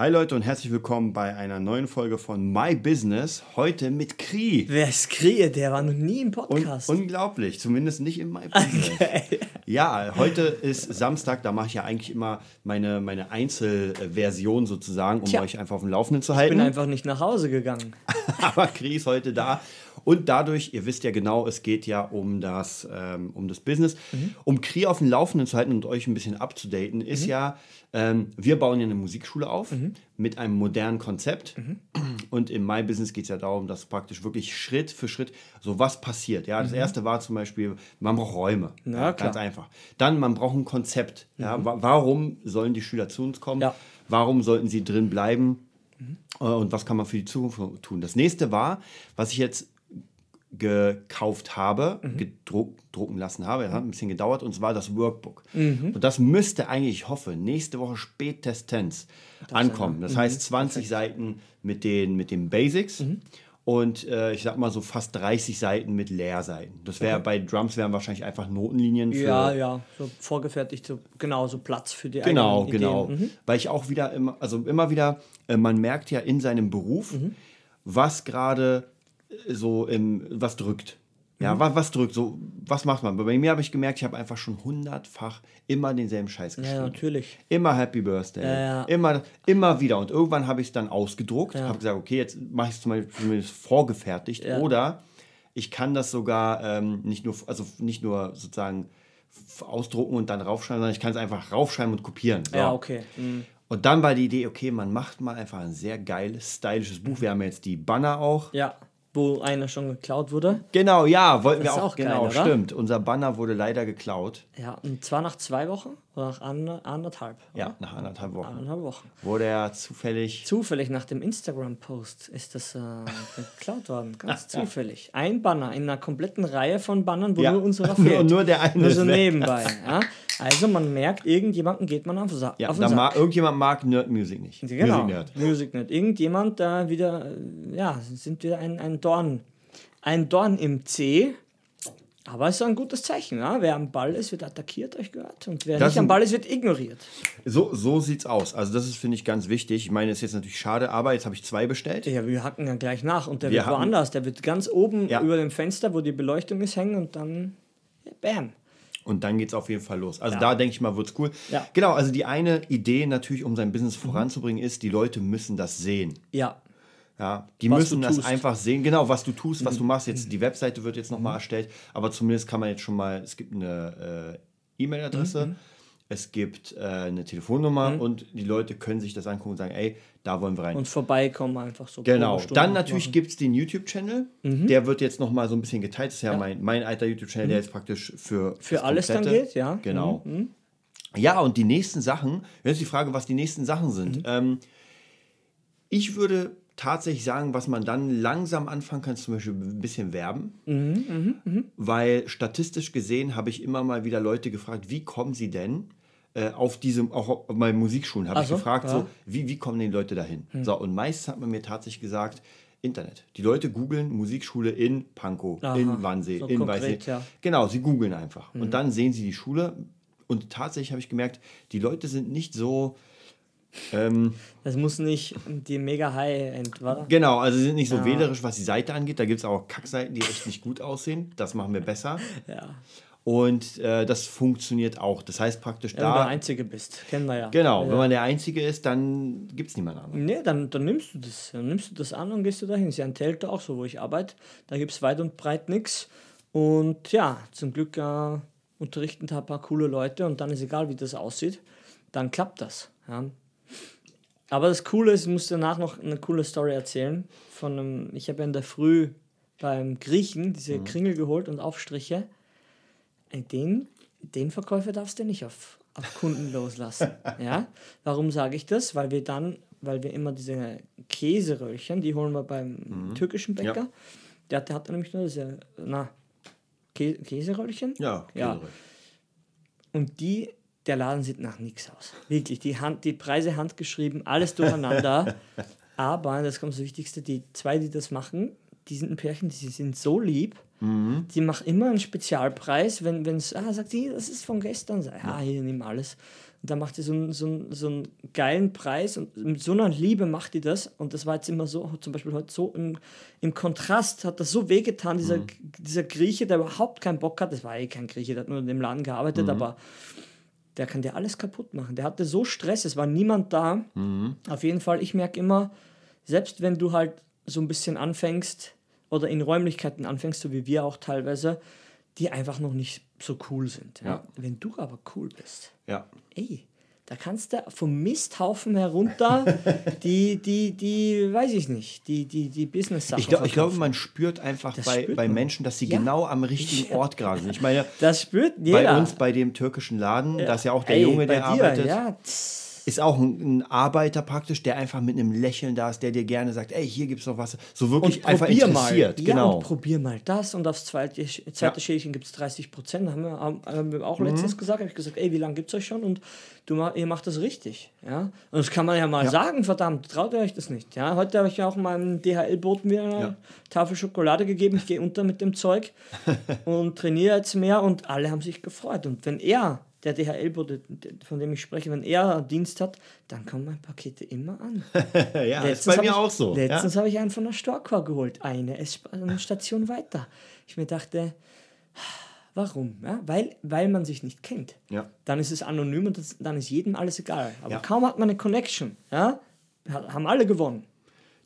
Hi Leute und herzlich willkommen bei einer neuen Folge von My Business. Heute mit Kri. Wer ist Kri? Der war noch nie im Podcast. unglaublich, zumindest nicht in My Business. Okay. Ja, heute ist Samstag, da mache ich ja eigentlich immer meine, meine Einzelversion sozusagen, um Tja. euch einfach auf dem Laufenden zu ich halten. bin einfach nicht nach Hause gegangen. Aber Kri ist heute da. Und dadurch, ihr wisst ja genau, es geht ja um das, ähm, um das Business. Mhm. Um Kri auf dem Laufenden zu halten und euch ein bisschen abzudaten, ist Mhm. ja, ähm, wir bauen ja eine Musikschule auf mit einem modernen Konzept. Mhm. Und in My Business geht es ja darum, dass praktisch wirklich Schritt für Schritt so was passiert. Ja, das erste war zum Beispiel, man braucht Räume. Mhm. Ja, ganz einfach. Dann, man braucht ein Konzept. Ja, wa warum sollen die Schüler zu uns kommen? Ja. Warum sollten sie drin bleiben? Äh, Und was kann man für die Zukunft tun? Das nächste war, was ich jetzt gekauft habe, gedruckt, drucken lassen habe, das hat ein bisschen gedauert, und zwar das Workbook. Und das müsste eigentlich, ich hoffe, nächste Woche spätestens ankommen. Das heißt 20 Seiten mit den, mit den Basics und äh, ich sag mal so fast 30 Seiten mit Leerseiten. Das wäre bei Drums wären wahrscheinlich einfach Notenlinien für Ja, ja, so vorgefertigt, so, genau, so Platz für die Genau, genau. Mhm. Weil ich auch wieder immer, also immer wieder, äh, man merkt ja in seinem Beruf, Mhm. was gerade so im, was drückt. Ja, Mhm. was, was drückt, so, was macht man? Bei mir habe ich gemerkt, ich habe einfach schon hundertfach immer denselben Scheiß Ja, geschrieben. natürlich. Immer Happy Birthday. Ja, ja. Immer, immer wieder. Und irgendwann habe ich es dann ausgedruckt, Ja. habe gesagt, okay, jetzt mache ich es zumindest vorgefertigt. Ja. Oder ich kann das sogar ähm, nicht nur, also nicht nur sozusagen ausdrucken und dann raufschreiben, sondern ich kann es einfach raufschreiben und kopieren. So. Ja, okay. Mhm. Und dann war die Idee, okay, man macht mal einfach ein sehr geiles, stylisches Buch. Wir haben jetzt die Banner auch. Ja, wo einer schon geklaut wurde. Genau, ja, wollten wir Das ist auch. auch geil, genau, oder? stimmt. Unser Banner wurde leider geklaut. Ja, und zwar nach zwei Wochen oder nach ander- anderthalb. Ja, nach anderthalb Wochen. Anderthalb Wochen. Wurde er zufällig. Zufällig nach dem Instagram-Post ist das äh, geklaut worden. Ganz zufällig. Ein Banner in einer kompletten Reihe von Bannern, wo Ja. nur unserer Nur- fehlt. nur der eine Nur so nebenbei. Ja? Also man merkt, irgendjemanden geht man auf, Sa Ja, auf den Sack. mag, irgendjemand mag Nerd Music nicht. Genau. Music Nerd. Music Nerd. Irgendjemand da wieder, ja, sind wieder ein, ein Dorn. Ein Dorn im C. Aber es ist ein gutes Zeichen. Ja? Wer am Ball ist, wird attackiert, euch gehört. Und wer Das nicht am Ball ist, wird ignoriert. So, so sieht's aus. Also, das ist, finde ich, ganz wichtig. Ich meine, ist jetzt natürlich schade, aber jetzt habe ich zwei bestellt. Ja, wir hacken ja gleich nach. Und der Wir wird hacken- woanders. Der wird ganz oben Ja. über dem Fenster, wo die Beleuchtung ist, hängen und dann, bam. Und dann geht's auf jeden Fall los. Also Ja. da denke ich mal, wird's cool. Ja. Genau, also die eine Idee natürlich, um sein Business voranzubringen, ist, die Leute müssen das sehen. Ja, Ja, die Was müssen das. Mhm. einfach sehen. Genau, was du tust, was du machst. Jetzt die Webseite wird jetzt nochmal erstellt, aber zumindest kann man jetzt schon mal, es gibt eine äh, E-Mail-Adresse, Mhm. Es gibt äh, eine Telefonnummer und die Leute können sich das angucken und sagen, ey, da wollen wir rein. und vorbeikommen einfach so. Genau. Dann natürlich gibt es den YouTube-Channel. Der wird jetzt nochmal so ein bisschen geteilt. Das ist ja, Ja. Mein, mein alter YouTube-Channel, der jetzt praktisch für, Für alles dann Komplette- geht, ja. Genau. Mhm. Ja, und die nächsten Sachen, jetzt die Frage, was die nächsten Sachen sind. Mhm. Ähm, ich würde tatsächlich sagen, was man dann langsam anfangen kann, ist zum Beispiel ein bisschen werben. Mhm, Weil statistisch gesehen habe ich immer mal wieder Leute gefragt, wie kommen sie denn äh, auf diesem, auch auf meinen Musikschulen, habe ich so, gefragt, ja. Hm. so, wie, wie kommen die Leute dahin? So, und meistens hat man mir tatsächlich gesagt, Internet. Die Leute googeln Musikschule in Pankow, Aha, in Wannsee, so in konkret, Weißensee. ja. Hm. Genau, sie googeln einfach. Und dann sehen sie die Schule. Und tatsächlich habe ich gemerkt, die Leute sind nicht so. Ähm, Das muss nicht die mega High-End, war? genau, also sie sind nicht so Ja. wählerisch, was die Seite angeht. Da gibt es auch Kackseiten, die echt nicht gut aussehen. Das machen wir besser. Ja. Und äh, das funktioniert auch. Das heißt praktisch Wenn du der da. Einzige bist, kennen wir ja. Genau, ja. wenn man der Einzige ist, dann gibt es niemand anderen. Nee, dann, dann nimmst du das. Dann nimmst du das an und gehst du dahin. Ist ja ein Telto auch so, wo ich arbeite. Da gibt es weit und breit nichts. Und ja, zum Glück äh, unterrichten da ein paar coole Leute und dann ist egal, wie das aussieht. Dann klappt das. Ja. Aber das Coole ist, ich muss danach noch eine coole Story erzählen. Von einem, ich habe ja in der Früh beim Griechen diese Mhm. Kringel geholt und Aufstriche. Den, den Verkäufer darfst du nicht auf, auf Kunden loslassen. Ja? Warum sage ich das? Weil wir dann, weil wir immer diese Käseröllchen, die holen wir beim türkischen Bäcker. Mhm. Ja. Der, der hat nämlich nur diese, na, Kä Käseröllchen. Ja, Ja. Und die, der Laden sieht nach nichts aus. Wirklich, die, Hand, die Preise handgeschrieben, alles durcheinander. Aber, das kommt das Wichtigste, die zwei, die das machen, die sind ein Pärchen, die sind so lieb. Mhm. Die machen immer einen Spezialpreis, wenn es, ah, sagt die, das ist von gestern. Sag, ja, hier, nimm alles. Und dann macht die so einen, so, einen, so einen geilen Preis und mit so einer Liebe macht die das. Und das war jetzt immer so, zum Beispiel heute so im, im Kontrast, hat das so wehgetan, dieser, Mhm. dieser Grieche, der überhaupt keinen Bock hat. Das war eh kein Grieche, der hat nur in dem Laden gearbeitet, Mhm. aber der kann dir alles kaputt machen. Der hatte so Stress, es war niemand da. Mhm. Auf jeden Fall, ich merke immer, selbst wenn du halt so ein bisschen anfängst oder in Räumlichkeiten anfängst, so wie wir auch teilweise, die einfach noch nicht so cool sind. Ja? Ja. Wenn du aber cool bist, Ja. ey, da kannst du vom Misthaufen herunter die, die, die, weiß ich nicht, die, die, die Business-Sachen Ich, glaub, ich glaube, man spürt einfach Das bei, spürt bei. Menschen, dass sie Ja. genau am richtigen Ort gerade sind. Ich meine, Das spürt jeder. bei uns, bei dem türkischen Laden, da ist ja auch der Ey, Junge, der dir, arbeitet. Ja, tss. Ist auch ein, ein Arbeiter praktisch, der einfach mit einem Lächeln da ist, der dir gerne sagt, ey, hier gibt's noch was. So wirklich einfach probier interessiert. Mal. Ja, genau. und probier mal das und aufs zweite, zweite Ja. Mhm. Schälchen gibt es 30 Prozent. Haben wir, haben, wir auch letztens gesagt. Habe ich gesagt, ey, wie lange gibt es euch schon? Und du, ihr macht das richtig. Ja? Und das kann man ja mal sagen, verdammt, traut ihr euch das nicht. Ja? Heute habe ich ja auch meinem DHL-Boten wieder eine Ja. Tafel Schokolade gegeben. Ich gehe unter mit dem Zeug und trainiere jetzt mehr und alle haben sich gefreut. Und wenn er, der DHL-Bote, von dem ich spreche, wenn er Dienst hat, dann kommen meine Pakete immer an. ja, ist bei mir ich, auch so. Letztens ja? habe ich einen von der Storkor geholt, eine, eine Station weiter. Ich mir dachte, warum? Ja, weil, weil man sich nicht kennt. Ja. Dann ist es anonym und das, dann ist jedem alles egal. Aber Ja. kaum hat man eine Connection, ja, ha- haben alle gewonnen.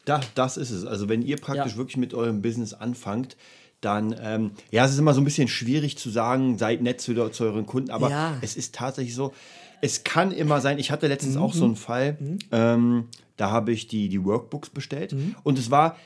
Da, das ist es. Also wenn ihr praktisch wirklich mit eurem Business anfangt, dann, ähm, ja, es ist immer so ein bisschen schwierig zu sagen, seid nett zu, zu euren Kunden, aber Ja. es ist tatsächlich so, es kann immer sein, ich hatte letztens auch Mhm. so einen Fall, ähm, da habe ich die, die Workbooks bestellt Mhm. und es war,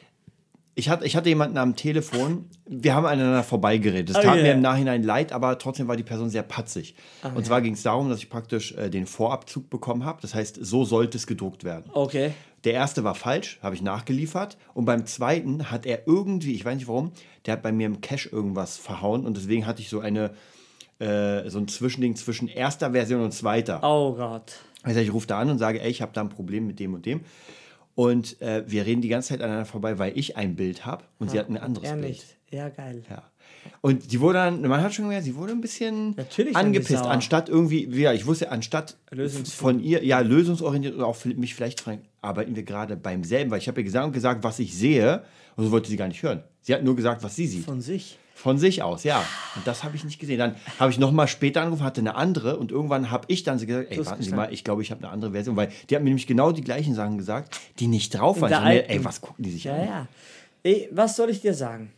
ich hatte, ich hatte jemanden am Telefon, wir haben aneinander vorbeigeredet. Es Oh tat mir yeah. im Nachhinein leid, aber trotzdem war die Person sehr patzig. Ah, und zwar ging es darum, dass ich praktisch äh, den Vorabzug bekommen habe. Das heißt, so sollte es gedruckt werden. Okay. Der erste war falsch, habe ich nachgeliefert. Und beim zweiten hat er irgendwie, ich weiß nicht warum, der hat bei mir im Cache irgendwas verhauen. Und deswegen hatte ich so eine, äh, so ein Zwischending zwischen erster Version und zweiter. Oh Gott. Also ich rufe da an und sage, ey, ich habe da ein Problem mit dem und dem. Und äh, wir reden die ganze Zeit aneinander vorbei, weil ich ein Bild habe und sie hat ein anderes Er Bild. nicht. Ja, geil. Ja. Und die wurde dann, man hat schon gemerkt, sie wurde ein bisschen Natürlich angepisst, anstatt irgendwie, ja, ich wusste, anstatt von ihr, ja, lösungsorientiert oder auch mich vielleicht fragen, arbeiten wir gerade beim selben, weil ich habe ihr gesagt, gesagt, was ich sehe, und so wollte sie gar nicht hören. Sie hat nur gesagt, was sie sieht. Von, Von sich. aus, ja. Und das habe ich nicht gesehen. Dann habe ich nochmal später angerufen, hatte eine andere und irgendwann habe ich dann gesagt, ey, warten Sie mal, ich glaube, ich habe eine andere Version, weil die hat mir nämlich genau die gleichen Sachen gesagt, die nicht drauf waren. Mir, ey, was gucken die sich Ja, an? ja. Ey, was soll ich dir sagen?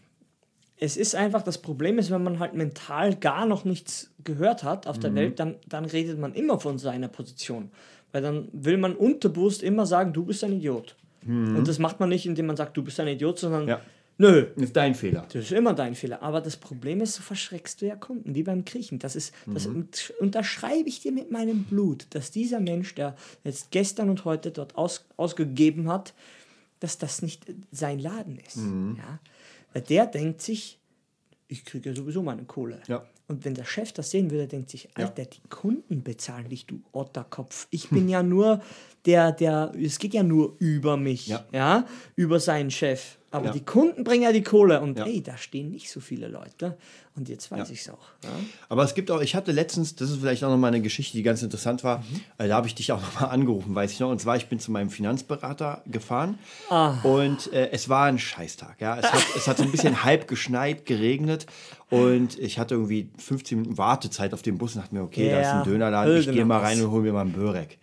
Es ist einfach, das Problem ist, wenn man halt mental gar noch nichts gehört hat auf Mhm. der Welt, dann, dann redet man immer von seiner Position. Weil dann will man unterbewusst immer sagen, du bist ein Idiot. Und das macht man nicht, indem man sagt, du bist ein Idiot, sondern Mhm. Ja. Nö, ist dein Fehler. das ist immer dein Fehler. Aber das Problem ist, so verschreckst du ja Kunden, wie beim Kriechen. Das ist, das unterschreibe ich dir mit meinem Blut, dass dieser Mensch, der jetzt gestern und heute dort aus, ausgegeben hat, dass das nicht sein Laden ist. Ja? Weil der denkt sich, ich kriege ja sowieso meine Kohle. Ja. Und wenn der Chef das sehen würde, denkt sich, Alter, die Kunden bezahlen dich, du Otterkopf. Ich bin ja nur der, der, es geht ja nur über mich, Ja. ja, über seinen Chef. Aber Ja. die Kunden bringen ja die Kohle und Ja. ey, da stehen nicht so viele Leute. Und jetzt weiß Ja. ich's auch. Ja? Aber es gibt auch, ich hatte letztens, das ist vielleicht auch noch mal eine Geschichte, die ganz interessant war, Mhm. äh, da habe ich dich auch noch mal angerufen, weiß ich noch. Und zwar, ich bin zu meinem Finanzberater gefahren Ah. und äh, es war ein Scheißtag. Ja? Es, hat, es hat so ein bisschen halb geschneit, geregnet und ich hatte irgendwie 15 Minuten Wartezeit auf den Bus und dachte mir, okay, da ist ein Dönerladen, ich gehe mal rein und hole mir mal einen Börek.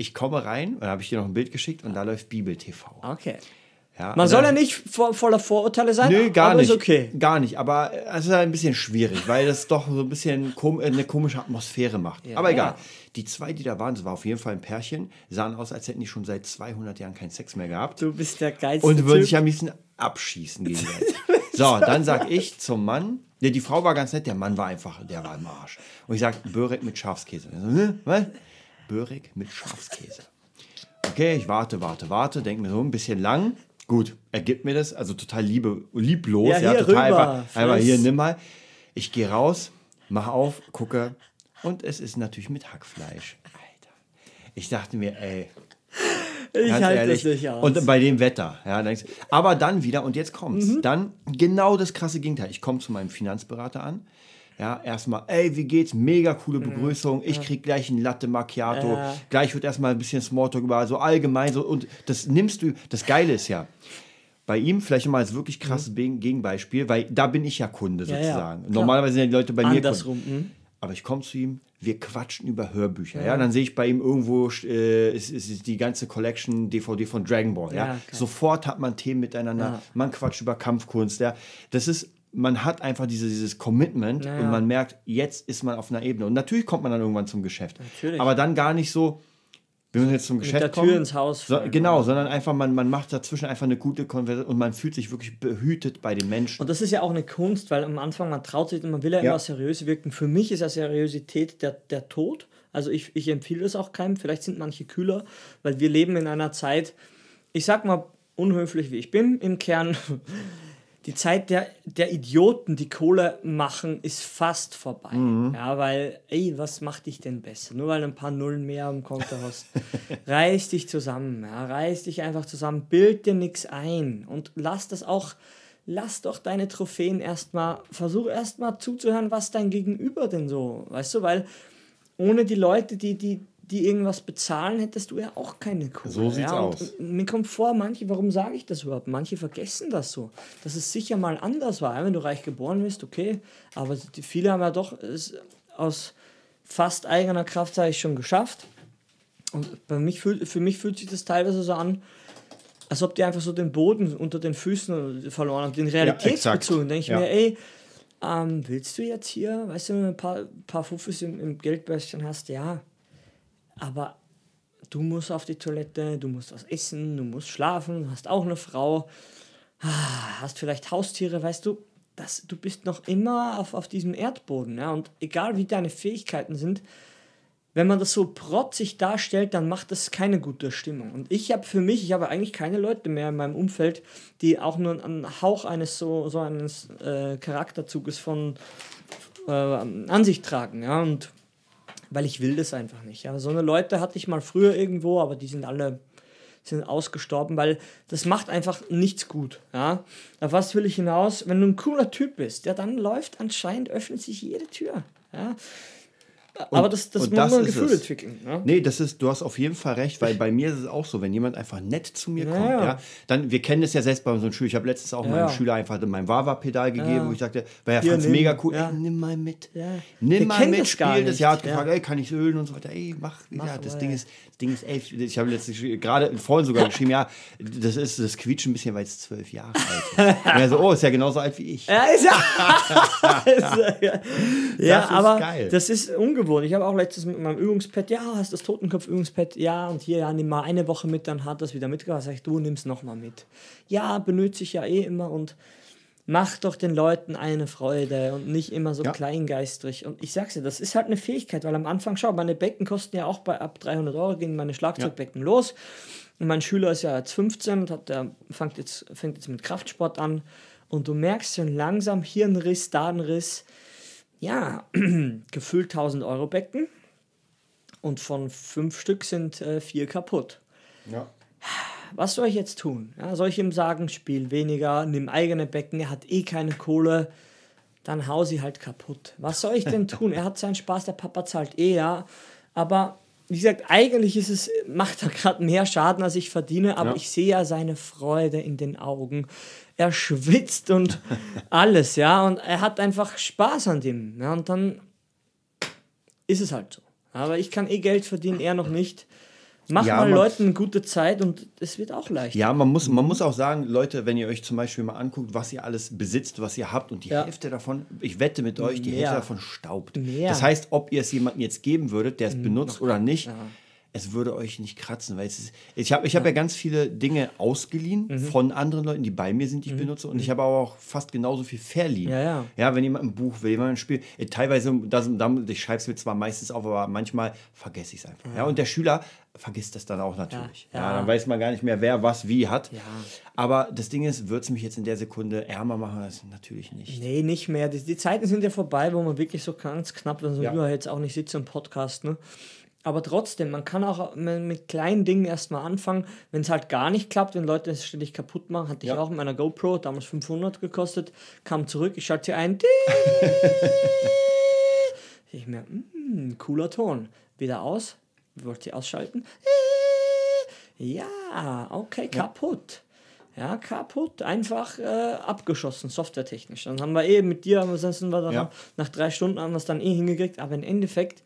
Ich komme rein, und habe ich dir noch ein Bild geschickt und da läuft Bibel TV. Okay. Ja, Man soll ja nicht vo voller Vorurteile sein, Nö, gar nicht. ist okay. Gar nicht. Aber es ist ein bisschen schwierig, weil das doch so ein bisschen kom äh, eine komische Atmosphäre macht. Ja, aber egal. ja. Die zwei, die da waren, das war auf jeden Fall ein Pärchen, sahen aus, als hätten die schon seit 200 Jahren keinen Sex mehr gehabt. Du bist der geilste Und würden sich am liebsten abschießen gegenseitig. so, dann sag ich zum Mann, ja, die Frau war ganz nett, der Mann war einfach, der war im Arsch. Und ich sag, Börek mit Schafskäse. So, "Hä? Was? Börek mit Schafskäse. Okay, ich warte, warte, warte, denke mir so ein bisschen lang. Gut, er gibt mir das, also total liebe, lieblos, Ja, ja, total rüber, einfach, einmal hier, nimm mal. Ich gehe raus, mach auf, gucke und es ist natürlich mit Hackfleisch. Alter. Ich dachte mir, ey, Ich halte das nicht aus. Und bei dem Wetter. Ja, denkst, aber dann wieder, und jetzt kommt's, Mhm. dann genau das krasse Gegenteil. Ich komme zu meinem Finanzberater an. Ja, erstmal, ey, wie geht's? Mega coole Begrüßung. Ich krieg gleich ein Latte Macchiato. Mhm. Ja. Gleich wird erstmal ein bisschen Smalltalk über, so allgemein so. Und das nimmst du, das Geile ist ja, bei ihm vielleicht mal als wirklich krasses Be- Gegenbeispiel, weil da bin ich ja Kunde Mhm. ja, sozusagen. klar. Normalerweise sind die Leute bei mir Kunden. Andersrum. Hm? Aber ich komme zu ihm, wir quatschen über Hörbücher. Ja, dann sehe ich bei ihm irgendwo äh, ist, ist, die ganze Collection DVD von Dragon Ball. Ja, Ja, sofort hat man Themen miteinander. Ja. Man quatscht über Kampfkunst. Ja, das ist man hat einfach diese, dieses Commitment Ja, und man merkt, jetzt ist man auf einer Ebene. Und natürlich kommt man dann irgendwann zum Geschäft. Natürlich. Aber dann gar nicht so, wir müssen jetzt zum Geschäft der Tür kommen. ins Haus So, genau, sondern einfach, man, man macht dazwischen einfach eine gute Konversation und man fühlt sich wirklich behütet bei den Menschen. Und das ist ja auch eine Kunst, weil am Anfang man traut sich, man will ja, Ja. immer seriös wirken. Für mich ist ja Seriosität der, der Tod. Also ich, ich empfehle das auch keinem. Vielleicht sind manche kühler, weil wir leben in einer Zeit, ich sag mal unhöflich wie ich bin, im Kern. Die Zeit der, der Idioten, die Kohle machen, ist fast vorbei. Ja, weil, ey, was macht dich denn besser? Nur weil du ein paar Nullen mehr am Konto hast. reiß dich zusammen, ja, reiß dich einfach zusammen, bild dir nichts ein und lass das auch, lass doch deine Trophäen erstmal, versuch erstmal zuzuhören, was dein Gegenüber denn so, weißt du, weil ohne die Leute, die, die, die irgendwas bezahlen, hättest du ja auch keine Kohle. So sieht's ja, und aus. Mir kommt vor, manche, warum sage ich das überhaupt? Manche vergessen das so, dass es sicher mal anders war. Ja, Wenn du reich geboren bist, okay, aber die, viele haben ja doch es aus fast eigener Kraft, sage ich, schon geschafft. Und bei mich fühlt, für mich fühlt sich das teilweise so an, als ob die einfach so den Boden unter den Füßen verloren haben, den Realitätsbezug. exakt. denke ich Ja. mir, ey, ähm, willst du jetzt hier, weißt du, wenn du ein paar, paar Fuffis im, im Geldbörschen hast, ja, aber du musst auf die Toilette, du musst was essen, du musst schlafen, du hast auch eine Frau, ah, hast vielleicht Haustiere, weißt du, das, du bist noch immer auf, auf diesem Erdboden. Ja? Und egal wie deine Fähigkeiten sind, wenn man das so protzig darstellt, dann macht das keine gute Stimmung. Und ich habe für mich, ich habe eigentlich keine Leute mehr in meinem Umfeld, die auch nur einen Hauch eines so, so eines äh, Charakterzuges von äh, an sich tragen. Ja? Und weil ich will das einfach nicht. Ja? So eine Leute hatte ich mal früher irgendwo, aber die sind alle sind ausgestorben, weil das macht einfach nichts gut. Ja? Auf was will ich hinaus? Wenn du ein cooler Typ bist, ja, dann läuft anscheinend, öffnet sich jede Tür. Ja? Aber das, das und muss das man ein Gefühl entwickeln. Ja? Nee, das ist, du hast auf jeden Fall recht, weil bei mir ist es auch so, wenn jemand einfach nett zu mir Ja, kommt, ja. ja, dann, wir kennen das ja selbst bei unseren Schülern. Ich habe letztens auch Ja, meinem. Schüler einfach mein Wawa-Pedal gegeben, wo ich sagte, weil er fand es nimm. mega cool, ey, nimm mal mit. Nimm Der mal mit, das gar spiel das. Ja, hat gefragt, ey, kann ich ölen und so weiter. Ey, mach, Mach ja, das Ding ist, Ding ist elf. Ich habe letztens geschrieben, gerade vorhin sogar geschrieben, ja, das ist, das quietscht ein bisschen, weil es zwölf Jahre alt ist. Und er so, oh, ist ja genauso alt wie ich. Ja, ist ja. ist ja, ja ist aber geil. das ist ungewohnt. Ich habe auch letztens mit meinem Übungspad, ja, hast das Totenkopf-Übungspad, ja, und hier, ja, nimm mal eine Woche mit, dann hat das wieder mitgebracht. Sag ich, du nimmst nochmal mit. Ja, benutze ich ja eh immer und mach doch den Leuten eine Freude und nicht immer so Ja. kleingeistrig. Und ich sag's dir, das ist halt eine Fähigkeit, weil am Anfang, schau, meine Becken kosten ja auch bei ab 300 Euro, gehen meine Schlagzeugbecken los. Und mein Schüler ist ja jetzt 15 und hat, der fängt jetzt, fängt jetzt mit Kraftsport an. Und du merkst schon langsam Hirnriss, Dadenriss. Ja, gefüllt 1000 Euro Becken. Und von fünf Stück sind äh, vier kaputt. Ja. Was soll ich jetzt tun? Ja, soll ich ihm sagen, spiel weniger, nimm eigene Becken, er hat eh keine Kohle, dann hau sie halt kaputt. Was soll ich denn tun? Er hat seinen Spaß, der Papa zahlt eh, ja. Aber wie gesagt, eigentlich ist es, macht er gerade mehr Schaden, als ich verdiene, aber Ja. ich sehe ja seine Freude in den Augen. Er schwitzt und alles, ja, und er hat einfach Spaß an dem. Ja, und dann ist es halt so. Aber ich kann eh Geld verdienen, er noch nicht. Mach Ja, mal man- Leuten eine gute Zeit und es wird auch leicht. Ja, man muss, man muss auch sagen, Leute, wenn ihr euch zum Beispiel mal anguckt, was ihr alles besitzt, was ihr habt und die Ja. Hälfte davon, ich wette mit euch, die Mehr. Hälfte davon staubt. Mehr. Das heißt, ob ihr es jemandem jetzt geben würdet, der es benutzt oder nicht, Ja. Es würde euch nicht kratzen, weil es ist, ich habe ich hab ja. ganz viele Dinge ausgeliehen Mhm. von anderen Leuten, die bei mir sind, die ich benutze und ich habe aber auch fast genauso viel verliehen. Ja, ja. Ja, wenn jemand ein Buch will, jemand ein Spiel, äh, teilweise, das, ich schreibe es mir zwar meistens auf, aber manchmal vergesse ich es einfach. Ja. und der Schüler vergisst das dann auch natürlich. Ja, Ja, ja. dann weiß man gar nicht mehr, wer was wie hat. Ja. Aber das Ding ist, wird es mich jetzt in der Sekunde ärmer machen? Das natürlich nicht. Nee, nicht mehr. Die, die Zeiten sind ja vorbei, wo man wirklich so ganz knapp, also Ja. ja. jetzt auch nicht sitzt und Podcast, ne? Aber trotzdem, man kann auch mit kleinen Dingen erstmal anfangen, wenn es halt gar nicht klappt, wenn Leute es ständig kaputt machen. Hatte ja. ich auch mit meiner GoPro, damals 500 gekostet, kam zurück, ich schalte sie ein. ich mir, mm, cooler Ton. Wieder aus, wollte sie ausschalten. Ja, okay, kaputt. Ja, kaputt, einfach äh, abgeschossen, softwaretechnisch. Dann haben wir eh mit dir, sind wir dann ja. nach drei Stunden haben wir es dann eh hingekriegt, aber im Endeffekt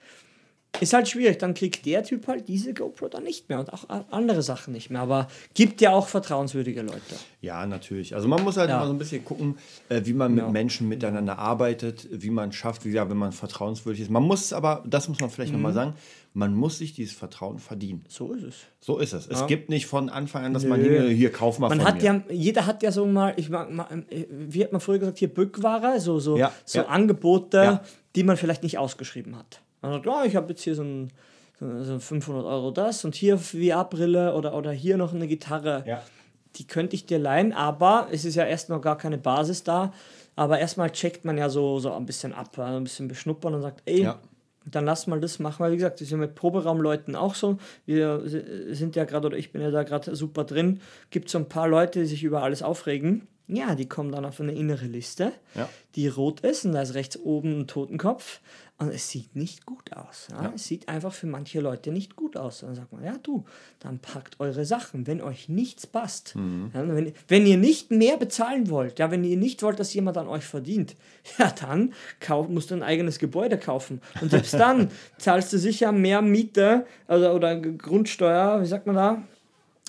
ist halt schwierig. Dann kriegt der Typ halt diese GoPro dann nicht mehr und auch andere Sachen nicht mehr. Aber gibt ja auch vertrauenswürdige Leute. Ja, natürlich. Also man muss halt ja. immer so ein bisschen gucken, äh, wie man mit ja. Menschen miteinander arbeitet, wie man schafft, wie gesagt, wenn man vertrauenswürdig ist. Man muss aber, das muss man vielleicht mhm. nochmal sagen, man muss sich dieses Vertrauen verdienen. So ist es. So ist es. Ja. Es gibt nicht von Anfang an, dass Nö. man hier, hier kauf mal man von hat mir. Ja, jeder hat ja so mal, ich mag, wie hat man früher gesagt, hier Bückware, so, so, so Angebote, die man vielleicht nicht ausgeschrieben hat. Man sagt, oh, ich habe jetzt hier so ein, so 500 Euro das und hier VR-Brille oder, oder hier noch eine Gitarre. Ja. Die könnte ich dir leihen, aber es ist ja erst noch gar keine Basis da. Aber erstmal checkt man ja so, so ein bisschen ab, also ein bisschen beschnuppern und sagt, ey, ja. dann lass mal das machen. Weil wie gesagt, das ist ja mit Proberaumleuten auch so. Wir sind ja gerade, oder ich bin ja da gerade super drin. Gibt so ein paar Leute, die sich über alles aufregen. Ja, die kommen dann auf eine innere Liste, ja. die rot ist und da ist rechts oben ein Totenkopf. Und es sieht nicht gut aus. Ja? Ja. Es sieht einfach für manche Leute nicht gut aus. Und dann sagt man, ja du, dann packt eure Sachen, wenn euch nichts passt. Mhm. Ja, wenn, wenn ihr nicht mehr bezahlen wollt, ja, wenn ihr nicht wollt, dass jemand an euch verdient, ja dann kauf, musst du ein eigenes Gebäude kaufen. Und selbst dann zahlst du sicher mehr Miete oder, oder Grundsteuer, wie sagt man da?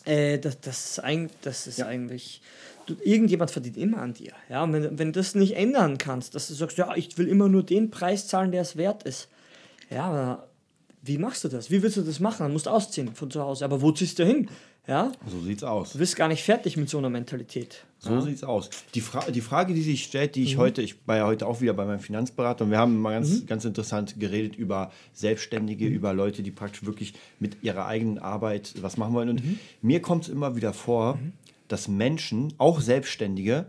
Äh, das, das ist eigentlich, das ist eigentlich du, irgendjemand verdient immer an dir. Ja, und wenn, wenn du das nicht ändern kannst, dass du sagst, ja, ich will immer nur den Preis zahlen, der es wert ist. Ja, aber wie machst du das? Wie willst du das machen? Dann musst du ausziehen von zu Hause. Aber wo ziehst du hin? Ja? So sieht's aus. Du bist gar nicht fertig mit so einer Mentalität. So ja? sieht's aus. Die, Fra die Frage, die sich stellt, die ich mhm. heute, ich war ja heute auch wieder bei meinem Finanzberater und wir haben mal ganz, mhm. ganz interessant geredet über Selbstständige, mhm. über Leute, die praktisch wirklich mit ihrer eigenen Arbeit was machen wollen. Und mhm. mir kommt es immer wieder vor, mhm dass Menschen, auch Selbstständige,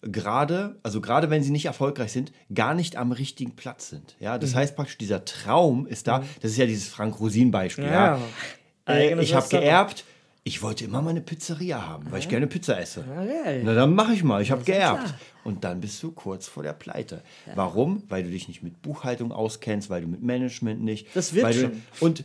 gerade, also gerade wenn sie nicht erfolgreich sind, gar nicht am richtigen Platz sind. Ja, das mhm. heißt praktisch, dieser Traum ist da. Mhm. Das ist ja dieses Frank-Rosin-Beispiel. Ja. ja. Äh, ich habe geerbt. Ich wollte immer mal eine Pizzeria haben, weil ich gerne Pizza esse. Okay. Na, dann mache ich mal. Ich habe geerbt. Und dann bist du kurz vor der Pleite. Ja. Warum? Weil du dich nicht mit Buchhaltung auskennst, weil du mit Management nicht. Das wird schon. Du, und,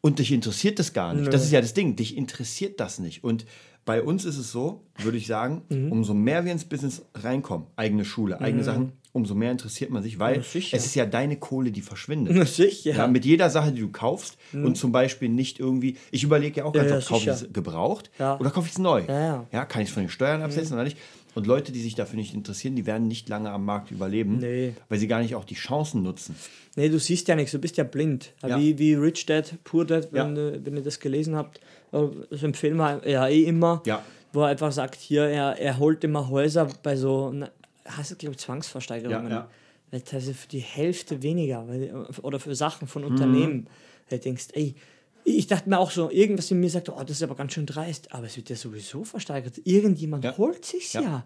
und dich interessiert das gar nicht. Nö. Das ist ja das Ding. Dich interessiert das nicht. Und bei uns ist es so, würde ich sagen, mhm. umso mehr wir ins Business reinkommen, eigene Schule, eigene mhm. Sachen, umso mehr interessiert man sich, weil es ist ja deine Kohle, die verschwindet. Na sicher. Ja, mit jeder Sache, die du kaufst mhm. und zum Beispiel nicht irgendwie, ich überlege ja auch ganz ja, oft, kaufe ich es gebraucht ja. oder kaufe ich es neu? Ja, ja. kann ich es von den Steuern absetzen oder nicht? Und Leute, die sich dafür nicht interessieren, die werden nicht lange am Markt überleben, nee. weil sie gar nicht auch die Chancen nutzen. Nee, du siehst ja nichts, du bist ja blind. Ja. Wie, wie Rich Dad, Poor Dad, wenn, ja. wenn ihr das gelesen habt, das empfehlen wir ja eh immer, ja. wo er einfach sagt, hier, er, er holt immer Häuser bei so, hast du glaube ich Zwangsversteigerungen. Ja, ja. Also für die Hälfte weniger weil, oder für Sachen von Unternehmen. Mhm. Du denkst, ey, ich dachte mir auch so, irgendwas in mir sagt, oh, das ist aber ganz schön dreist, aber es wird ja sowieso versteigert. Irgendjemand ja. holt sich's ja. ja.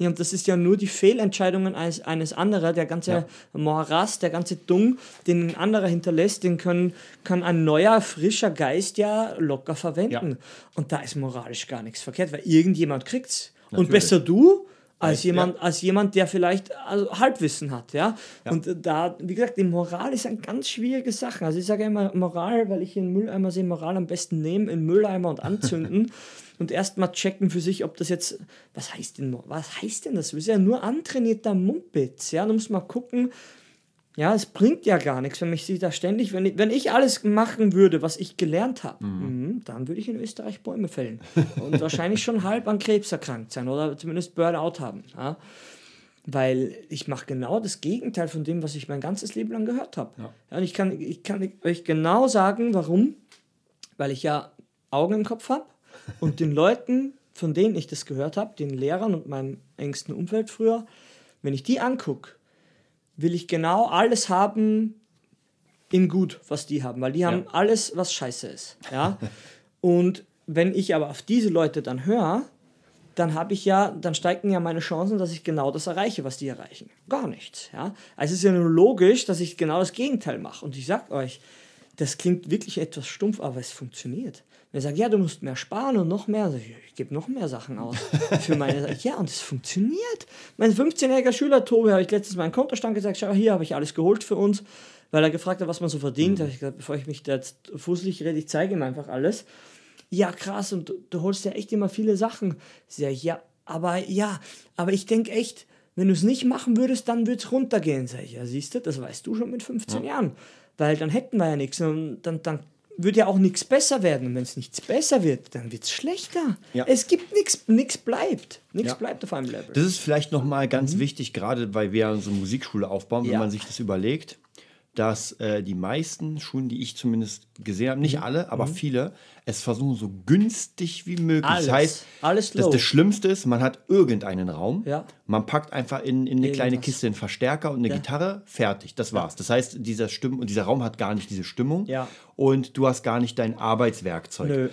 Ja, und das ist ja nur die Fehlentscheidungen eines, eines anderen. Der ganze ja. Morass, der ganze Dung, den ein anderer hinterlässt, den können, kann ein neuer, frischer Geist ja locker verwenden. Ja. Und da ist moralisch gar nichts verkehrt, weil irgendjemand kriegt's. Natürlich. Und besser du als jemand, ja. als jemand, der vielleicht also Halbwissen hat, ja? ja? Und da, wie gesagt, die Moral ist eine ganz schwierige Sache. Also ich sage immer Moral, weil ich in Mülleimer sehe, Moral am besten nehmen, in Mülleimer und anzünden und erstmal checken für sich, ob das jetzt, was heißt denn, was heißt denn das? Das ist ja nur antrainierter Mumpitz, ja? Du musst mal gucken, ja, es bringt ja gar nichts, wenn mich da ständig, wenn ich, wenn ich alles machen würde, was ich gelernt habe, mhm. mhm. dann würde ich in Österreich Bäume fällen und wahrscheinlich schon halb an Krebs erkrankt sein oder zumindest Burnout haben. Ja? Weil ich mache genau das Gegenteil von dem, was ich mein ganzes Leben lang gehört habe. Ja. ja. und ich kann, ich kann euch genau sagen, warum. Weil ich ja Augen im Kopf habe und den Leuten, von denen ich das gehört habe, den Lehrern und meinem engsten Umfeld früher, wenn ich die angucke, will ich genau alles haben in gut, was die haben, weil die haben ja. alles, was scheiße ist. Ja? Und wenn ich aber auf diese Leute dann höre, dann habe ich ja, dann steigen ja meine Chancen, dass ich genau das erreiche, was die erreichen. Gar nichts. Ja? Also es ist ja nur logisch, dass ich genau das Gegenteil mache. Und ich sage euch, das klingt wirklich etwas stumpf, aber es funktioniert. Wenn er sagt, ja, du musst mehr sparen und noch mehr, also ich, ich gebe noch mehr Sachen aus für meine. ja, und es funktioniert. Mein 15-jähriger Schüler Tobi habe ich letztens meinen Kontostand gesagt, schau, hier habe ich alles geholt für uns, weil er gefragt hat, was man so verdient. Mhm. habe ich gesagt, bevor ich mich da jetzt fußlich rede, ich zeige ihm einfach alles. Ja, krass, und du, du holst ja echt immer viele Sachen. Ich, ja, aber ja, aber ich denke echt, wenn du es nicht machen würdest, dann würde es runtergehen. Sag ich, ja, siehst du, das weißt du schon mit 15 ja. Jahren. Weil dann hätten wir ja nichts. Und dann, dann würde ja auch nichts besser werden. Und wenn es nichts besser wird, dann wird es schlechter. Ja. Es gibt nichts, nichts bleibt. Nichts ja. bleibt auf einem Level. Das ist vielleicht nochmal ganz mhm. wichtig, gerade weil wir unsere Musikschule aufbauen, wenn man sich das überlegt dass äh, die meisten Schulen, die ich zumindest gesehen habe, nicht mhm. alle, aber mhm. viele, es versuchen so günstig wie möglich. Alles, das heißt, alles dass das Schlimmste ist, man hat irgendeinen Raum, ja. man packt einfach in, in eine Irgendwas. kleine Kiste einen Verstärker und eine ja. Gitarre, fertig, das war's. Das heißt, dieser, Stimm dieser Raum hat gar nicht diese Stimmung ja. und du hast gar nicht dein Arbeitswerkzeug. Nö.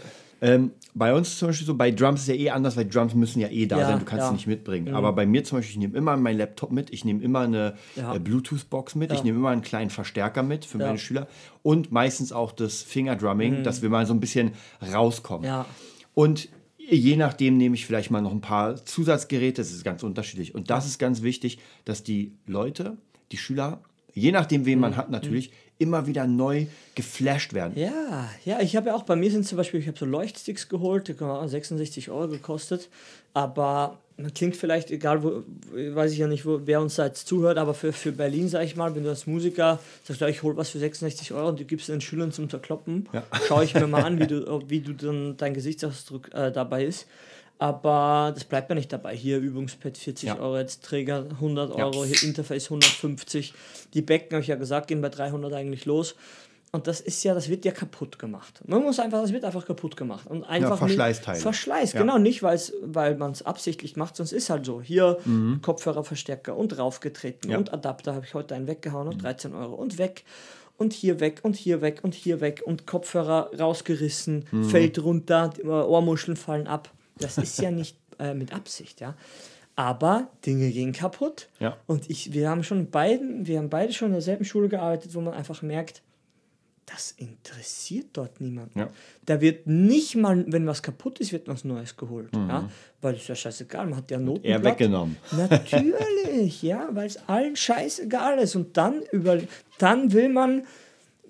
Ähm, bei uns zum Beispiel so, bei Drums ist ja eh anders, weil Drums müssen ja eh da ja, sein, du kannst ja. sie nicht mitbringen. Mhm. Aber bei mir zum Beispiel, ich nehme immer meinen Laptop mit, ich nehme immer eine ja. äh, Bluetooth-Box mit, ich nehme immer einen kleinen Verstärker mit für meine Schüler und meistens auch das Fingerdrumming, mhm. dass wir mal so ein bisschen rauskommen. Und je nachdem nehme ich vielleicht mal noch ein paar Zusatzgeräte, das ist ganz unterschiedlich. Und das ist ganz wichtig, dass die Leute, die Schüler, je nachdem, wen man mhm. hat natürlich, immer wieder neu geflasht werden. Ja, ja, ich habe ja auch, bei mir sind zum Beispiel, ich habe so Leuchtsticks geholt, die haben 66 Euro gekostet, aber klingt vielleicht, egal, wo, weiß ich ja nicht, wo, wer uns da jetzt zuhört, aber für, für Berlin, sage ich mal, wenn du als Musiker sagst, ich hole was für 66 Euro und du gibst den Schülern zum Zerkloppen, ja. schaue ich mir mal an, wie du, wie du dann dein Gesichtsausdruck äh, dabei ist. Aber das bleibt ja nicht dabei. Hier Übungspad 40 ja. Euro, jetzt Träger 100 Euro, ja. hier Interface 150. Die Becken, habe ich ja gesagt, gehen bei 300 eigentlich los. Und das ist ja, das wird ja kaputt gemacht. Man muss einfach, das wird einfach kaputt gemacht. Und einfach ja, Verschleißteile. Verschleiß, ja. genau, nicht weil man es absichtlich macht, sonst ist halt so. Hier mhm. Kopfhörerverstärker und raufgetreten ja. und Adapter habe ich heute einen weggehauen und 13 Euro und weg und hier weg und hier weg und hier weg und Kopfhörer rausgerissen, mhm. fällt runter, Ohrmuscheln fallen ab. Das ist ja nicht äh, mit Absicht, ja. Aber Dinge gehen kaputt. Ja. Und ich, wir haben schon beiden, wir haben beide schon in derselben Schule gearbeitet, wo man einfach merkt, das interessiert dort niemanden. Ja. Da wird nicht mal, wenn was kaputt ist, wird was Neues geholt. Mhm. Ja? Weil es ja scheißegal, man hat ja Noten. Er weggenommen. Natürlich, ja, weil es allen scheißegal ist. Und dann, über, dann will man,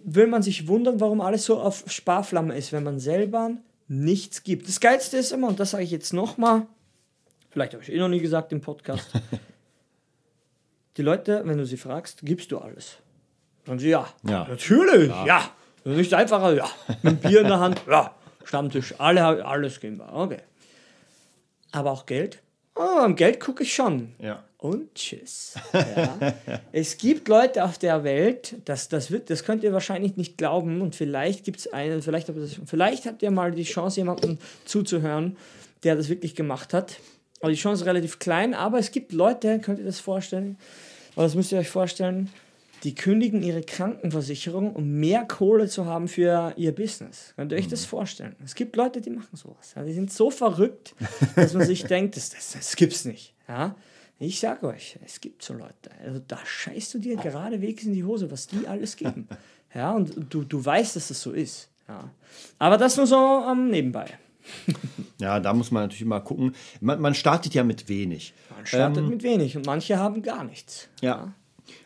will man sich wundern, warum alles so auf Sparflamme ist, wenn man selber nichts gibt. Das Geilste ist immer, und das sage ich jetzt nochmal, vielleicht habe ich eh noch nie gesagt im Podcast, die Leute, wenn du sie fragst, gibst du alles. Dann sie, ja, ja. natürlich, ja. ja. Nicht einfacher, ja. Mit Bier in der Hand, ja. Stammtisch, alle, alles geben wir, okay. Aber auch Geld? Oh, am Geld gucke ich schon. Ja. Und tschüss. Ja. es gibt Leute auf der Welt, das, das, wird, das könnt ihr wahrscheinlich nicht glauben und vielleicht gibt es einen, vielleicht, vielleicht habt ihr mal die Chance, jemandem zuzuhören, der das wirklich gemacht hat. Aber die Chance ist relativ klein, aber es gibt Leute, könnt ihr das vorstellen, oder das müsst ihr euch vorstellen, die kündigen ihre Krankenversicherung, um mehr Kohle zu haben für ihr Business. Könnt ihr euch das mhm. vorstellen? Es gibt Leute, die machen sowas. Ja, die sind so verrückt, dass man sich denkt, das, das, das gibt's nicht. Ja? Ich sag euch, es gibt so Leute. Also da scheißt du dir geradewegs in die Hose, was die alles geben. Ja, und du, du weißt, dass das so ist. Ja. Aber das nur so am ähm, Nebenbei. ja, da muss man natürlich immer gucken. Man, man startet ja mit wenig. Man startet ähm, mit wenig und manche haben gar nichts. Ja. ja.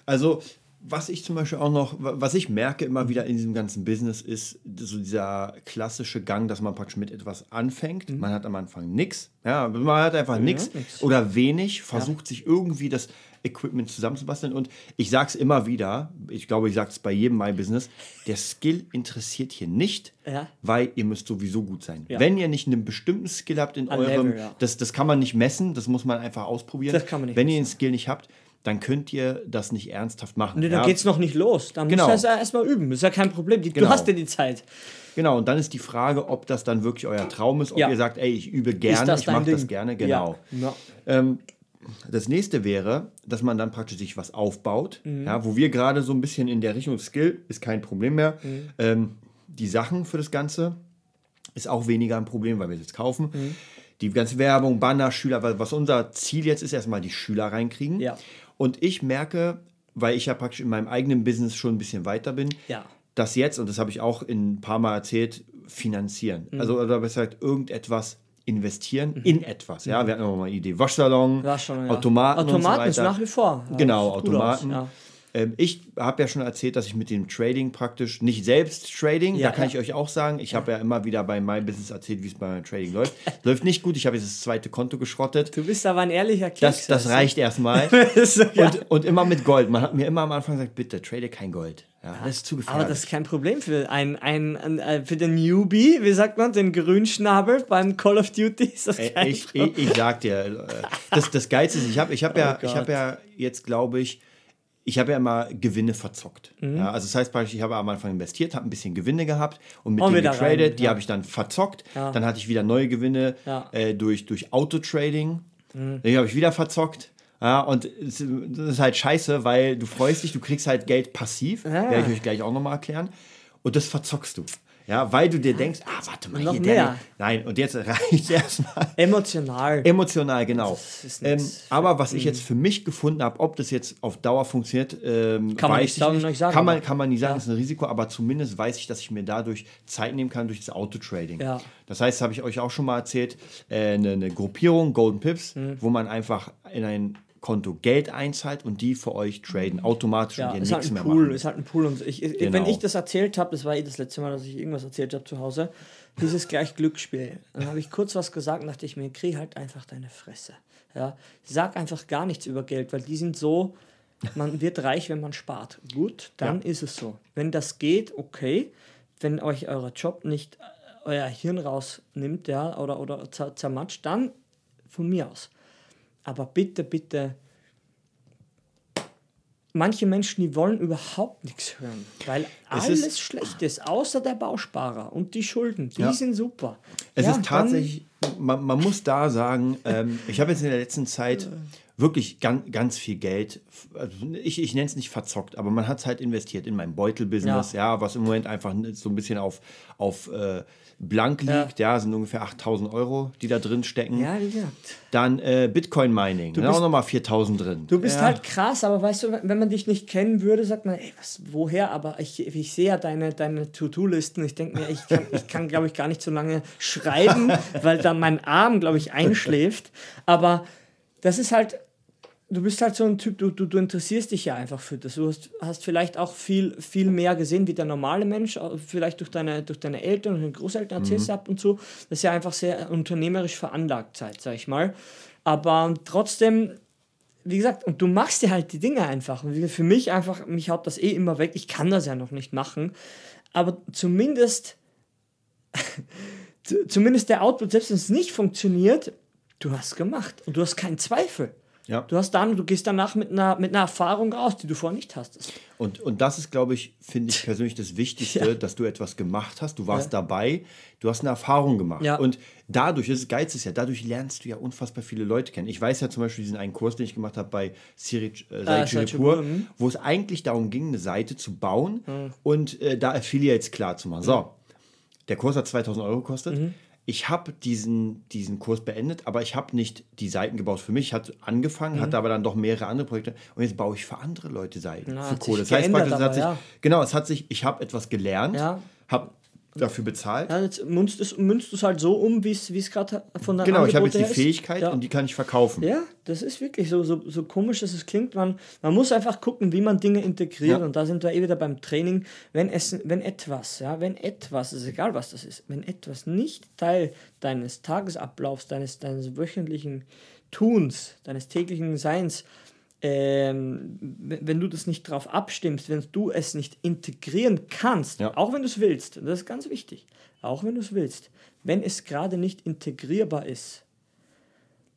Also was ich zum Beispiel auch noch, was ich merke immer wieder in diesem ganzen Business, ist so dieser klassische Gang, dass man praktisch mit etwas anfängt. Mhm. Man hat am Anfang nichts, ja, man hat einfach ja, nichts oder wenig, versucht ja. sich irgendwie das Equipment zusammenzubasteln. Und ich sage es immer wieder, ich glaube, ich sage es bei jedem My Business, der Skill interessiert hier nicht, ja. weil ihr müsst sowieso gut sein. Wenn ihr nicht einen bestimmten Skill habt in Ein eurem, Level, das, das kann man nicht messen, das muss man einfach ausprobieren. Das kann man nicht Wenn messen. ihr den Skill nicht habt, dann könnt ihr das nicht ernsthaft machen. Nee, dann ja. geht es noch nicht los. Dann genau. du das ja erstmal üben. Das ist ja kein Problem. Du genau. hast ja die Zeit. Genau, und dann ist die Frage, ob das dann wirklich euer Traum ist, ob ja. ihr sagt, ey, ich übe gerne, ich mache das gerne, genau. Ja. Ähm, das nächste wäre, dass man dann praktisch sich was aufbaut, mhm. ja, wo wir gerade so ein bisschen in der Richtung Skill ist kein Problem mehr. Mhm. Ähm, die Sachen für das Ganze ist auch weniger ein Problem, weil wir es jetzt kaufen. Mhm. Die ganze Werbung, Banner, Schüler, was unser Ziel jetzt ist, erstmal die Schüler reinkriegen. Ja. Und ich merke, weil ich ja praktisch in meinem eigenen Business schon ein bisschen weiter bin, ja. das jetzt, und das habe ich auch in ein paar Mal erzählt, finanzieren. Mhm. Also, oder besser gesagt, irgendetwas investieren in etwas. Ja, wir hatten auch mal eine Idee. Waschsalon, Waschsalon, ja. Automaten. und so Automaten ist weiter. nach wie vor. Ja, Genau, aus, Automaten. Ähm, ich habe ja schon erzählt, dass ich mit dem Trading praktisch nicht selbst Trading, Ja, da kann ja. ich euch auch sagen, ich habe ja immer wieder bei meinem Business erzählt, wie es bei meinem Trading läuft. läuft nicht gut, ich habe jetzt das zweite Konto geschrottet. Du bist aber ein ehrlicher Keks. Das, das reicht erstmal. ja. und, und immer mit Gold. Man hat mir immer am Anfang gesagt, bitte trade kein Gold. Ja, das ist zu gefährlich. Aber das ist kein Problem für ein, ein, ein äh, für den Newbie, wie sagt man, den Grünschnabel beim Call of Duty ist das kein ich, ich, ich sag dir, äh, das, das Geilste ist, ich habe ich hab ja, Oh ich hab ja jetzt, glaube ich, ich habe ja immer Gewinne verzockt. Mhm. Ja, also das heißt praktisch, ich habe am Anfang investiert, habe ein bisschen Gewinne gehabt und mit Und denen getradet. rein, die ja. habe ich dann verzockt. Ja. Dann hatte ich wieder neue Gewinne. Mhm. äh, durch, durch Autotrading. Die habe ich wieder verzockt. Ja, und es- das ist halt scheiße, weil du freust dich, du kriegst halt Geld passiv. Werde ich euch gleich auch nochmal erklären. Und das verzockst du. Ja, weil du dir denkst, ah, warte mal, Noch hier, mehr. der, nein, und jetzt reicht erstmal. Emotional. Emotional, genau. Ähm, aber was ich jetzt für mich gefunden habe, ob das jetzt auf Dauer funktioniert, ähm, Kann man nicht nicht. sagen, kann, man, kann man nicht sagen, Ja. das ist ein Risiko, aber zumindest weiß ich, dass ich mir dadurch Zeit nehmen kann durch das Autotrading. Ja. Das heißt, habe ich euch auch schon mal erzählt, äh, eine, eine Gruppierung, Golden Pips, Mhm. wo man einfach in ein Konto Geld einzahlt und die für euch traden, automatisch Ja, und ihr halt nichts ein mehr Pool, machen. ist halt ein Pool. Und ich, Genau. Wenn ich das erzählt habe, das war eh das letzte Mal, dass ich irgendwas erzählt habe zu Hause, hieß es gleich Glücksspiel. Dann habe ich kurz was gesagt und dachte ich mir, krieg halt einfach deine Fresse. Ja, sag einfach gar nichts über Geld, weil die sind so, man wird reich, wenn man spart. Gut, dann ist es so. Wenn das geht, okay. Wenn euch euer Job nicht äh, euer Hirn rausnimmt, ja, oder, oder zer zermatscht, dann von mir aus. Aber bitte, bitte manche Menschen, die wollen überhaupt nichts hören, weil Es alles ist- schlecht ist, außer der Bausparer und die Schulden, die Ja. sind super. Es Ja, ist tatsächlich, man, man muss da sagen, ähm, ich habe jetzt in der letzten Zeit wirklich ganz, ganz viel Geld, also ich, ich nenne es nicht verzockt, aber man hat es halt investiert in mein Beutelbusiness, ja. was im Moment einfach so ein bisschen auf, auf äh, blank Ja. liegt, ja. sind ungefähr 8000 Euro, die da drin stecken. Dann, ja, wie gesagt. Dann äh, Bitcoin Mining, da bist- auch nochmal 4000 drin. Du bist ja. halt krass, aber weißt du, wenn man dich nicht kennen würde, sagt man, ey, was, woher? Aber ich, ich sehe ja deine, deine To-Do-Listen. Ich denke mir, ich kann, ich kann glaube ich, gar nicht so lange schreiben, weil dann mein Arm, glaube ich, einschläft. Aber das ist halt, du bist halt so ein Typ, du, du, du interessierst dich ja einfach für das. Du hast, hast vielleicht auch viel, viel mehr gesehen wie der normale Mensch, vielleicht durch deine, durch deine Eltern und deine Großeltern erzählst du ab und zu. Das ist ja einfach sehr unternehmerisch veranlagt seid, sag ich mal. Aber trotzdem, wie gesagt, und du machst dir halt die Dinge einfach. Und für mich einfach, mich haut das eh immer weg. Ich kann das ja noch nicht machen. Aber zumindest, zu- zumindest der Output, selbst wenn es nicht funktioniert, du hast gemacht und du hast keinen Zweifel. Ja. Du hast dann, du gehst danach mit einer, mit einer Erfahrung raus, die du vorher nicht hast. Und, und das ist, glaube ich, finde ich persönlich das Wichtigste, Ja. dass du etwas gemacht hast. Du warst Ja. dabei, du hast eine Erfahrung gemacht. Ja. Und dadurch, das ist Geiz ist ja, dadurch lernst du ja unfassbar viele Leute kennen. Ich weiß ja zum Beispiel diesen einen Kurs, den ich gemacht habe bei Siri äh, Ah, Said Said-Chipur, Chiripur, mhm. wo es eigentlich darum ging, eine Seite zu bauen und äh, da Affiliates klar zu machen. So, der Kurs hat 2000 Euro gekostet. Mhm. Ich habe diesen, diesen Kurs beendet, aber ich habe nicht die Seiten gebaut für mich. Ich hatte angefangen, Mhm. hatte aber dann doch mehrere andere Projekte. Und jetzt baue ich für andere Leute Seiten. Na, für hat Kohle. Das heißt es hat sich, ja. genau, es hat sich, ich habe etwas gelernt, Ja. habe dafür bezahlt. Ja, jetzt münzt es, münzt es halt so um, wie es gerade von der genau, ich habe jetzt die ist. Fähigkeit Ja. und die kann ich verkaufen. Ja, das ist wirklich so, so, so komisch, dass es klingt. Man, man muss einfach gucken, wie man Dinge integriert. Ja. Und da sind wir eh wieder beim Training. Wenn, es, wenn etwas, ja, wenn etwas, ist egal was das ist, wenn etwas nicht Teil deines Tagesablaufs, deines, deines wöchentlichen Tuns, deines täglichen Seins, ähm, wenn du das nicht drauf abstimmst, wenn du es nicht integrieren kannst, Ja. auch wenn du es willst, das ist ganz wichtig, auch wenn du es willst, wenn es gerade nicht integrierbar ist,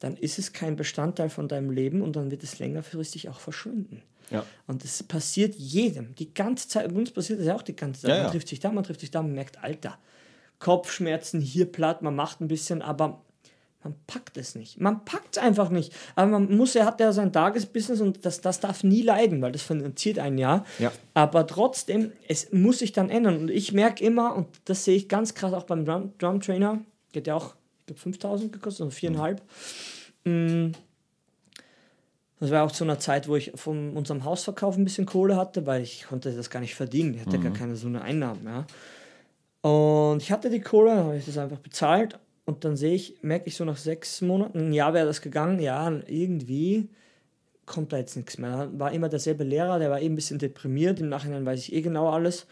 dann ist es kein Bestandteil von deinem Leben und dann wird es längerfristig auch verschwinden. Ja. Und das passiert jedem. Die ganze Zeit, bei uns passiert das ja auch die ganze Zeit. Ja, man trifft sich da, man trifft sich da, man merkt, Alter, Kopfschmerzen hier platt, man macht ein bisschen, aber man packt es nicht. Man packt es einfach nicht. Aber man muss, er hat ja sein Tagesbusiness und das, das darf nie leiden, weil das finanziert ein Jahr. Ja. Aber trotzdem, es muss sich dann ändern. Und ich merke immer, und das sehe ich ganz krass auch beim Drum, Drum Trainer, der hat ja auch, ich glaube, 5000 gekostet, also viereinhalb. Mm. Das war auch zu einer Zeit, wo ich von unserem Hausverkauf ein bisschen Kohle hatte, weil ich konnte das gar nicht verdienen. Ich hatte gar keine so eine Einnahmen. Ja. Und ich hatte die Kohle, dann habe ich das einfach bezahlt und dann sehe ich, merke ich so nach sechs Monaten, ein Jahr wäre das gegangen, ja, irgendwie kommt da jetzt nichts mehr. War immer derselbe Lehrer, der war eben ein bisschen deprimiert. Im Nachhinein weiß ich eh genau alles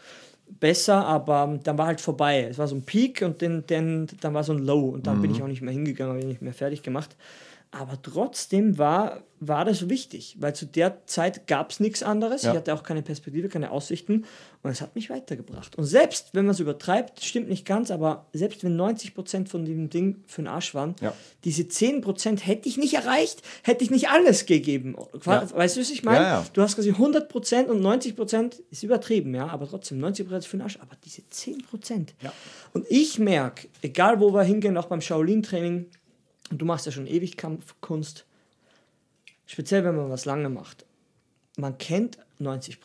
besser, aber dann war halt vorbei. Es war so ein Peak und den, den, dann war so ein Low und dann bin ich auch nicht mehr hingegangen, habe ich nicht mehr fertig gemacht. Aber trotzdem war, war das wichtig, weil zu der Zeit gab es nichts anderes. Ja. Ich hatte auch keine Perspektive, keine Aussichten und es hat mich weitergebracht. Und selbst wenn man es übertreibt, stimmt nicht ganz, aber selbst wenn 90% von dem Ding für den Arsch waren, Ja. diese 10% hätte ich nicht erreicht, hätte ich nicht alles gegeben. Ja. Weißt du, was ich meine? Du hast quasi 100% und 90% ist übertrieben, ja, aber trotzdem 90% ist für den Arsch, aber diese 10%. Ja. Und ich merke, egal wo wir hingehen, auch beim Shaolin-Training, du machst ja schon ewig Kampfkunst, speziell wenn man was lange macht, man kennt 90%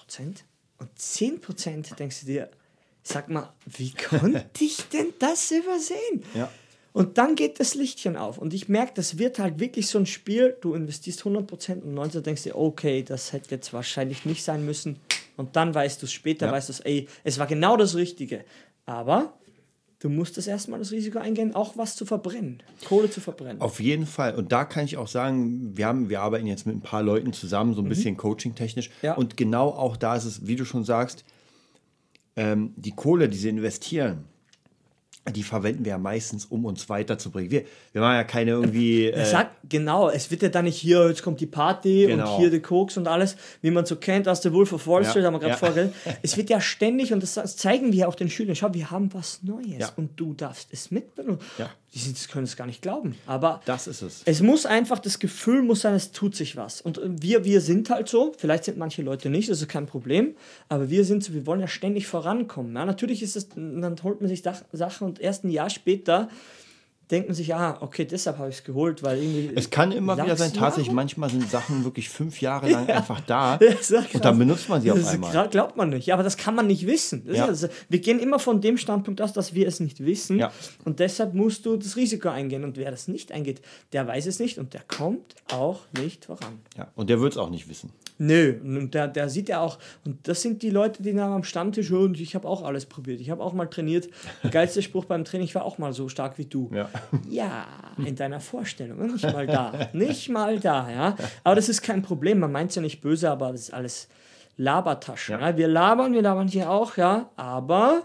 und 10% denkst du dir, sag mal, wie konnte ich denn das übersehen? Ja. Und dann geht das Lichtchen auf. Und ich merke, das wird halt wirklich so ein Spiel, du investierst 100% und 90% denkst dir, okay, das hätte jetzt wahrscheinlich nicht sein müssen. Und dann weißt du es später, Ja. weißt du es, ey, es war genau das Richtige. Aber du musst das erstmal das Risiko eingehen, auch was zu verbrennen, Kohle zu verbrennen. Auf jeden Fall. Und da kann ich auch sagen, wir, haben, wir arbeiten jetzt mit ein paar Leuten zusammen, so ein bisschen coaching-technisch. Mhm. Ja. Und genau auch da ist es, wie du schon sagst, ähm, die Kohle, die sie investieren, die verwenden wir ja meistens, um uns weiterzubringen. Wir, wir machen ja keine irgendwie. Er Äh, sagt, genau, es wird ja dann nicht hier, jetzt kommt die Party Genau. und hier die Koks und alles, wie man so kennt aus der Wolf of Wall Ja, Street, haben wir gerade ja. vorgestellt. Es wird ja ständig, und das, zeigen wir auch den Schülern, schau, wir haben was Neues Ja. und du darfst es mitbenutzen. Ja. Die können es gar nicht glauben. Aber das ist es. es muss einfach, das Gefühl muss sein, es tut sich was. Und äh, wir, wir sind halt so, vielleicht sind manche Leute nicht, das ist kein Problem, aber wir sind so, wir wollen ja ständig vorankommen. Ja, natürlich ist es, dann holt man sich Sachen und erst ein Jahr später denkt man sich, ah, okay, deshalb habe ich es geholt, weil irgendwie. Es kann immer wieder sein, tatsächlich, manchmal sind Sachen wirklich fünf Jahre lang einfach da Das ja und dann benutzt man sie auf Das einmal. gra- Glaubt man nicht. Ja, aber das kann man nicht wissen. Das Ja. ja. das, wir gehen immer von dem Standpunkt aus, dass wir es nicht wissen. Ja. Und deshalb musst du das Risiko eingehen. Und wer das nicht eingeht, der weiß es nicht und der kommt auch nicht voran. Ja. Und der wird es auch nicht wissen. Nö, und der, der sieht ja auch, und das sind die Leute, die dann am Stammtisch, "Oh, und ich habe auch alles probiert. Ich habe auch mal trainiert. Der geilste Spruch beim Training, ich war auch mal so stark wie du. Ja. Ja, in deiner Vorstellung, nicht mal da. Nicht mal da, ja. Aber das ist kein Problem, man meint es ja nicht böse, aber das ist alles Labertaschen. Ja. Ja. Wir labern, wir labern hier auch, ja, aber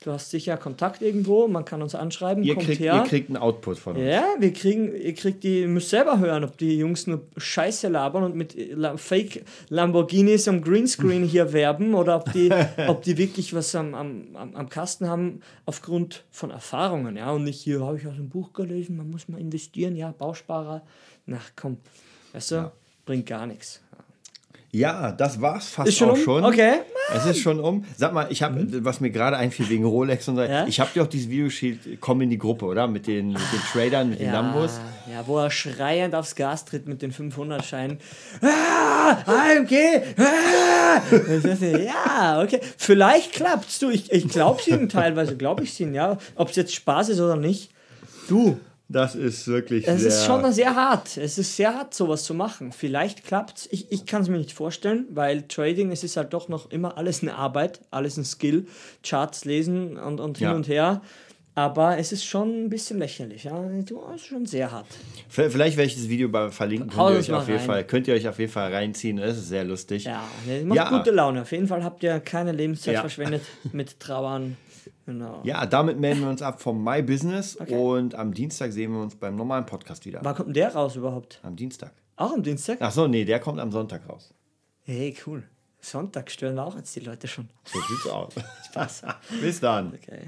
du hast sicher Kontakt irgendwo, man kann uns anschreiben, Ihr kommt kriegt, her. ihr kriegt einen Output von uns. Ja, wir kriegen, ihr kriegt die, ihr müsst selber hören, ob die Jungs nur Scheiße labern und mit La Fake Lamborghinis am Greenscreen hier werben oder ob die, ob die wirklich was am, am, am, Kasten haben aufgrund von Erfahrungen, ja, und nicht hier habe ich aus dem Buch gelesen, man muss mal investieren, ja, Bausparer, na komm, weißt du, bringt gar nichts. Ja, das war's fast Ist schon auch um? schon. Okay. Es ist schon um. Sag mal, ich habe, was mir gerade einfiel wegen Rolex und so, Ja? ich habe dir auch dieses Video geschickt, komm in die Gruppe, oder? Mit den, mit den Tradern, mit den Ja, Lambos. ja, wo er schreiend aufs Gas tritt mit den 500-Scheinen. Ah, AMG! Ah! Ja, okay. Vielleicht klappt's. Du, ich, ich glaub's ihnen teilweise, glaube ich ihnen, ja. Ob es jetzt Spaß ist oder nicht. Du, Das ist wirklich es sehr... ist schon sehr hart. Es ist sehr hart, sowas zu machen. Vielleicht klappt's. Ich, ich kann es mir nicht vorstellen, weil Trading, es ist halt doch noch immer alles eine Arbeit, alles ein Skill. Charts lesen und, und hin Ja. und her. Aber es ist schon ein bisschen lächerlich. Ja? Du, Es ist schon sehr hart. Vielleicht werde ich das Video verlinken. Könnt ihr, euch auf jeden rein. Fall, könnt ihr euch auf jeden Fall reinziehen. Das ist sehr lustig. Ja, macht Ja. gute Laune. Auf jeden Fall habt ihr keine Lebenszeit Ja. verschwendet mit Trauern. Genau. Ja, damit melden wir uns ab vom My Business Okay. und am Dienstag sehen wir uns beim normalen Podcast wieder. Wann kommt denn der raus überhaupt? Am Dienstag. Auch am Dienstag? Ach so, nee, der kommt am Sonntag raus. Hey, cool. Sonntag stören wir auch jetzt die Leute schon. So sieht's aus. Spaß. Bis dann. Okay.